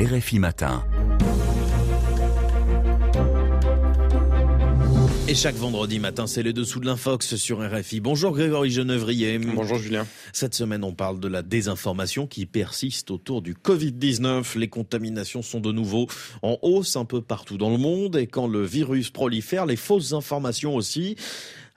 RFI Matin. Et chaque vendredi matin, c'est les dessous de l'infox sur RFI. Bonjour Grégory Genevrier. Bonjour Julien. Cette semaine, on parle de la désinformation qui persiste autour du Covid-19. Les contaminations sont de nouveau en hausse un peu partout dans le monde et quand le virus prolifère, les fausses informations aussi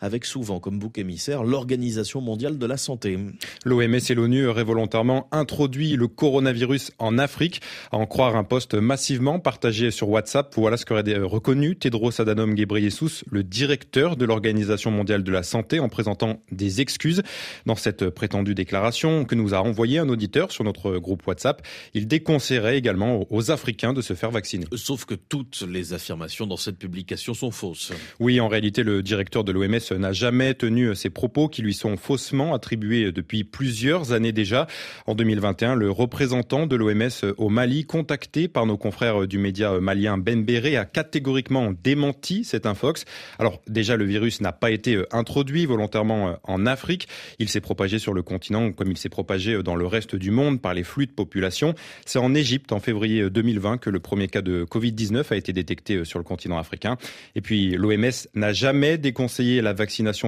avec souvent comme bouc émissaire l'Organisation mondiale de la santé. L'OMS et l'ONU auraient volontairement introduit le coronavirus en Afrique, à en croire un post massivement partagé sur WhatsApp. Voilà ce qu'aurait reconnu Tedros Adhanom Ghebreyesus, le directeur de l'Organisation mondiale de la santé, en présentant des excuses. Dans cette prétendue déclaration que nous a envoyée un auditeur sur notre groupe WhatsApp, il déconseillerait également aux Africains de se faire vacciner. Sauf que toutes les affirmations dans cette publication sont fausses. Oui, en réalité, le directeur de l'OMS n'a jamais tenu ses propos qui lui sont faussement attribués depuis plusieurs années déjà. En 2021, le représentant de l'OMS au Mali, contacté par nos confrères du média malien Ben Béré, a catégoriquement démenti cet infox. Alors déjà, le virus n'a pas été introduit volontairement en Afrique. Il s'est propagé sur le continent comme il s'est propagé dans le reste du monde par les flux de population. C'est en Égypte, en février 2020, que le premier cas de Covid-19 a été détecté sur le continent africain. Et puis, l'OMS n'a jamais déconseillé la vaccination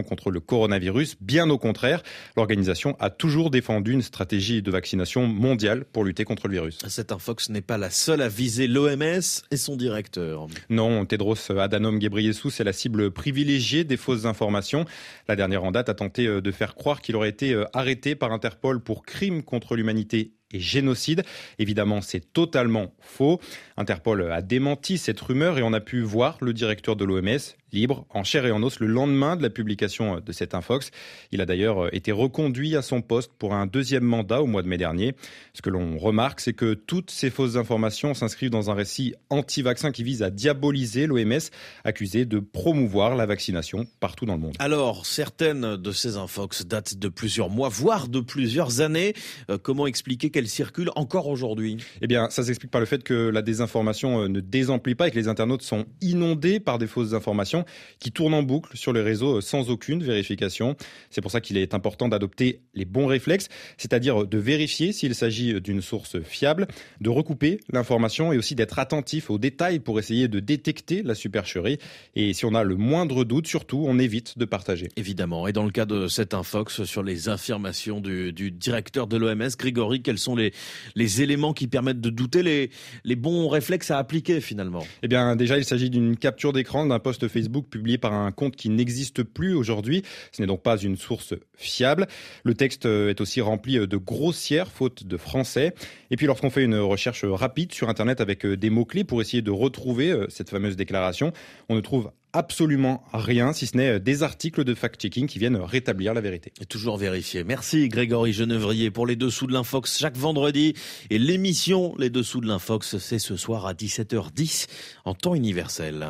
contre le coronavirus. Bien au contraire, l'organisation a toujours défendu une stratégie de vaccination mondiale pour lutter contre le virus. Cette infox n'est pas la seule à viser l'OMS et son directeur. Non, Tedros Adhanom Ghebreyesus est la cible privilégiée des fausses informations. La dernière en date a tenté de faire croire qu'il aurait été arrêté par Interpol pour crime contre l'humanité et génocide. Évidemment, c'est totalement faux. Interpol a démenti cette rumeur et on a pu voir le directeur de l'OMS libre, en chair et en os, le lendemain de la publication de cette infox. Il a d'ailleurs été reconduit à son poste pour un deuxième mandat au mois de mai dernier. Ce que l'on remarque, c'est que toutes ces fausses informations s'inscrivent dans un récit anti-vaccin qui vise à diaboliser l'OMS, accusé de promouvoir la vaccination partout dans le monde. Alors, certaines de ces infox datent de plusieurs mois, voire de plusieurs années. Euh, comment expliquer qu'elles circulent encore aujourd'hui? Eh bien, ça s'explique par le fait que la désinformation ne désemplit pas et que les internautes sont inondés par des fausses informations qui tournent en boucle sur les réseaux sans aucune vérification. C'est pour ça qu'il est important d'adopter les bons réflexes, c'est-à-dire de vérifier s'il s'agit d'une source fiable, de recouper l'information et aussi d'être attentif aux détails pour essayer de détecter la supercherie. Et si on a le moindre doute, surtout, on évite de partager. Évidemment. Et dans le cas de cette infox sur les affirmations du, du directeur de l'OMS, Grégory, quels sont les, les éléments qui permettent de douter les, les bons réflexes à appliquer finalement? Eh bien, déjà, il s'agit d'une capture d'écran d'un post Publié par un compte qui n'existe plus aujourd'hui. Ce n'est donc pas une source fiable. Le texte est aussi rempli de grossières fautes de français. Et puis lorsqu'on fait une recherche rapide sur Internet avec des mots-clés pour essayer de retrouver cette fameuse déclaration, on ne trouve absolument rien, si ce n'est des articles de fact-checking qui viennent rétablir la vérité. Toujours vérifier. Merci Grégory Genevrier pour les dessous de l'Infox chaque vendredi. Et l'émission Les dessous de l'Infox, c'est ce soir à 17h10 en temps universel.